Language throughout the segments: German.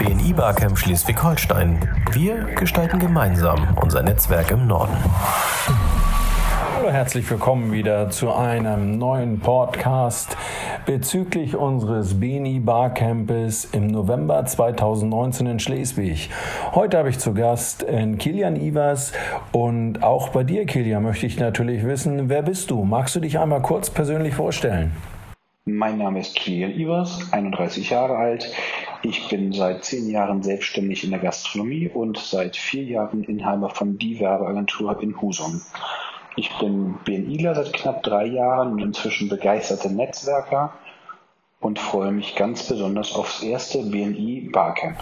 BNI Barcamp Schleswig-Holstein. Wir gestalten gemeinsam unser Netzwerk im Norden. Hallo, herzlich willkommen wieder zu einem neuen Podcast bezüglich unseres BNI Barcampes im November 2019 in Schleswig. Heute habe ich zu Gast äh, Kilian Ivers und auch bei dir, Kilian, möchte ich natürlich wissen, wer bist du? Magst du dich einmal kurz persönlich vorstellen? Mein Name ist Kilian Ivers, 31 Jahre alt. Ich bin seit zehn Jahren selbstständig in der Gastronomie und seit vier Jahren Inhaber von Die Werbeagentur in Husum. Ich bin BNIler seit knapp drei Jahren und inzwischen begeisterter Netzwerker und freue mich ganz besonders aufs erste BNI Barcamp.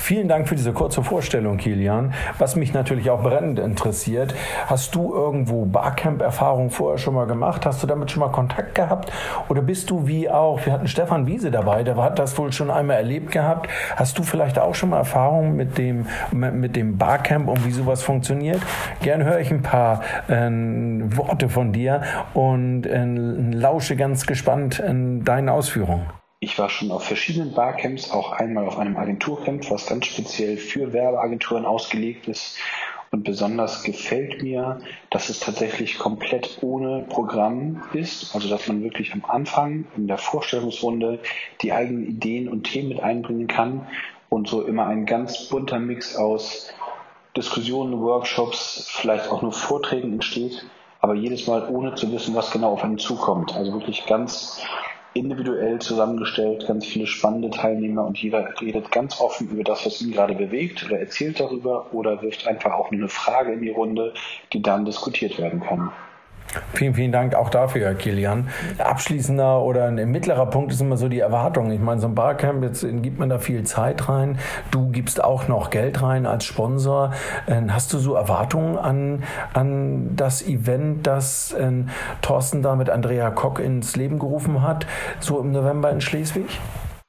Vielen Dank für diese kurze Vorstellung, Kilian. Was mich natürlich auch brennend interessiert, hast du irgendwo Barcamp-Erfahrung vorher schon mal gemacht? Hast du damit schon mal Kontakt gehabt? Oder bist du wie auch, wir hatten Stefan Wiese dabei, der hat das wohl schon einmal erlebt gehabt. Hast du vielleicht auch schon mal Erfahrung mit dem, mit dem Barcamp und wie sowas funktioniert? Gerne höre ich ein paar äh, Worte von dir und äh, lausche ganz gespannt in deinen Ausführungen. Ich war schon auf verschiedenen Barcamps, auch einmal auf einem Agenturcamp, was ganz speziell für Werbeagenturen ausgelegt ist. Und besonders gefällt mir, dass es tatsächlich komplett ohne Programm ist. Also dass man wirklich am Anfang in der Vorstellungsrunde die eigenen Ideen und Themen mit einbringen kann und so immer ein ganz bunter Mix aus Diskussionen, Workshops, vielleicht auch nur Vorträgen entsteht, aber jedes Mal ohne zu wissen, was genau auf einen zukommt. Also wirklich ganz individuell zusammengestellt, ganz viele spannende Teilnehmer und jeder redet ganz offen über das, was ihn gerade bewegt oder erzählt darüber oder wirft einfach auch nur eine Frage in die Runde, die dann diskutiert werden kann. Vielen, vielen Dank auch dafür, Kilian. Abschließender oder ein mittlerer Punkt ist immer so die Erwartung. Ich meine, so ein Barcamp, jetzt gibt man da viel Zeit rein. Du gibst auch noch Geld rein als Sponsor. Ähm, hast du so Erwartungen an, an das Event, das äh, Thorsten da mit Andrea Kock ins Leben gerufen hat, so im November in Schleswig?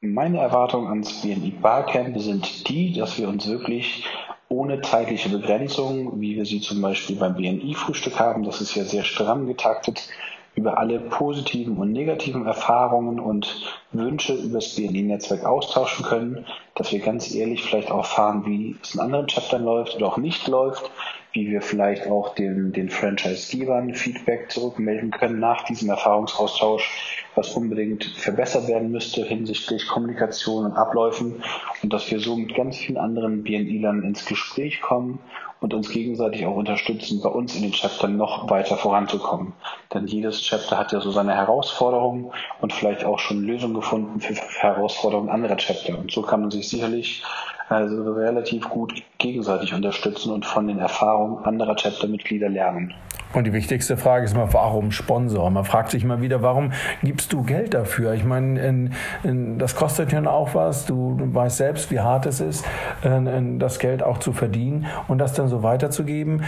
Meine Erwartungen ans BNI Barcamp sind die, dass wir uns wirklich ohne zeitliche Begrenzung, wie wir sie zum Beispiel beim BNI-Frühstück haben. Das ist ja sehr stramm getaktet über alle positiven und negativen Erfahrungen und Wünsche über das BNI-Netzwerk austauschen können, dass wir ganz ehrlich vielleicht auch erfahren, wie es in anderen Chaptern läuft oder auch nicht läuft, wie wir vielleicht auch den, den Franchise-Gebern Feedback zurückmelden können nach diesem Erfahrungsaustausch, was unbedingt verbessert werden müsste hinsichtlich Kommunikation und Abläufen und dass wir so mit ganz vielen anderen BNI-Lern ins Gespräch kommen und uns gegenseitig auch unterstützen, bei uns in den Chaptern noch weiter voranzukommen. Denn jedes Chapter hat ja so seine Herausforderungen und vielleicht auch schon Lösungen gefunden für Herausforderungen anderer Chapter. Und so kann man sich sicherlich also relativ gut gegenseitig unterstützen und von den Erfahrungen anderer Chapter-Mitglieder lernen. Und die wichtigste Frage ist mal, warum Sponsor? Man fragt sich mal wieder, warum gibst du Geld dafür? Ich meine, in, in, das kostet ja auch was. Du, weißt selbst, wie hart es ist, in, das Geld auch zu verdienen und das dann so weiterzugeben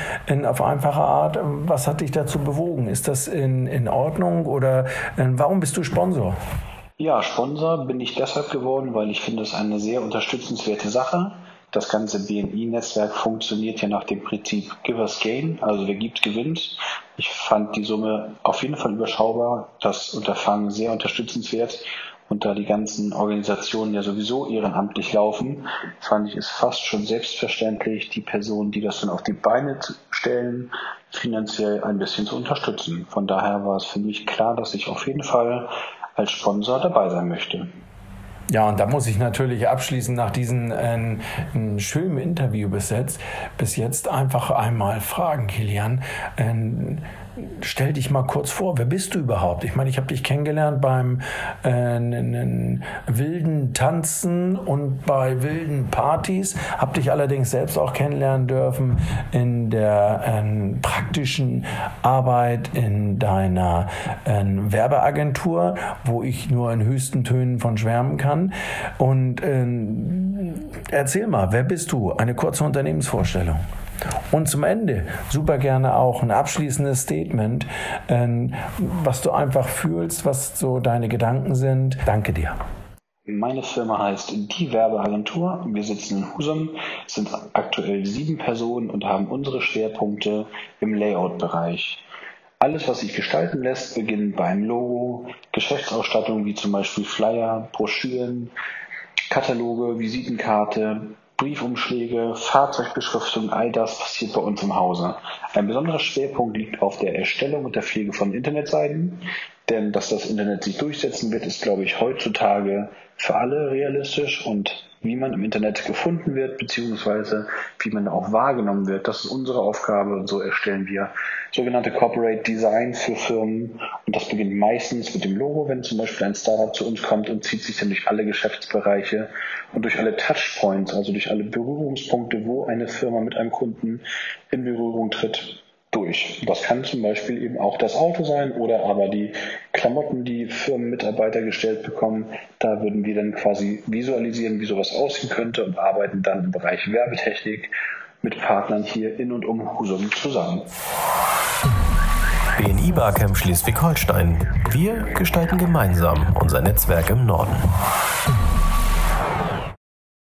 auf einfache Art. Was hat dich dazu bewogen? Ist das in, in Ordnung oder warum bist du Sponsor? Ja, Sponsor bin ich deshalb geworden, weil ich finde es eine sehr unterstützenswerte Sache. Das ganze BNI-Netzwerk funktioniert ja nach dem Prinzip Givers Gain, also wer gibt, gewinnt. Ich fand die Summe auf jeden Fall überschaubar, das Unterfangen sehr unterstützenswert. Und da die ganzen Organisationen ja sowieso ehrenamtlich laufen, fand ich es fast schon selbstverständlich, die Personen, die das dann auf die Beine stellen, finanziell ein bisschen zu unterstützen. Von daher war es für mich klar, dass ich auf jeden Fall als Sponsor dabei sein möchte. Ja, und da muss ich natürlich abschließend nach diesem äh, schönen Interview bis jetzt, bis jetzt einfach einmal fragen, Kilian. Äh, stell dich mal kurz vor, wer bist du überhaupt? Ich meine, ich habe dich kennengelernt beim äh, wilden Tanzen und bei wilden Partys, habe dich allerdings selbst auch kennenlernen dürfen in der äh, praktischen Arbeit in deiner äh, Werbeagentur, wo ich nur in höchsten Tönen von schwärmen kann. Und ähm, erzähl mal, wer bist du? Eine kurze Unternehmensvorstellung. Und zum Ende super gerne auch ein abschließendes Statement, ähm, was du einfach fühlst, was so deine Gedanken sind. Danke dir. Meine Firma heißt Die Werbeagentur. Wir sitzen in Husum, sind aktuell sieben Personen und haben unsere Schwerpunkte im Layout-Bereich. Alles, was sich gestalten lässt, beginnt beim Logo, Geschäftsausstattung wie zum Beispiel Flyer, Broschüren, Kataloge, Visitenkarte, Briefumschläge, Fahrzeugbeschriftung, all das passiert bei uns im Hause. Ein besonderer Schwerpunkt liegt auf der Erstellung und der Pflege von Internetseiten, denn dass das Internet sich durchsetzen wird, ist, glaube ich, heutzutage für alle realistisch und wie man im Internet gefunden wird, beziehungsweise wie man auch wahrgenommen wird. Das ist unsere Aufgabe und so erstellen wir sogenannte Corporate Design für Firmen. Und das beginnt meistens mit dem Logo, wenn zum Beispiel ein Startup zu uns kommt und zieht sich dann durch alle Geschäftsbereiche und durch alle Touchpoints, also durch alle Berührungspunkte, wo eine Firma mit einem Kunden in Berührung tritt, durch. Das kann zum Beispiel eben auch das Auto sein oder aber die Klamotten, die Firmenmitarbeiter gestellt bekommen. Da würden wir dann quasi visualisieren, wie sowas aussehen könnte und arbeiten dann im Bereich Werbetechnik mit Partnern hier in und um Husum zusammen. BNI Barcamp Schleswig-Holstein. Wir gestalten gemeinsam unser Netzwerk im Norden.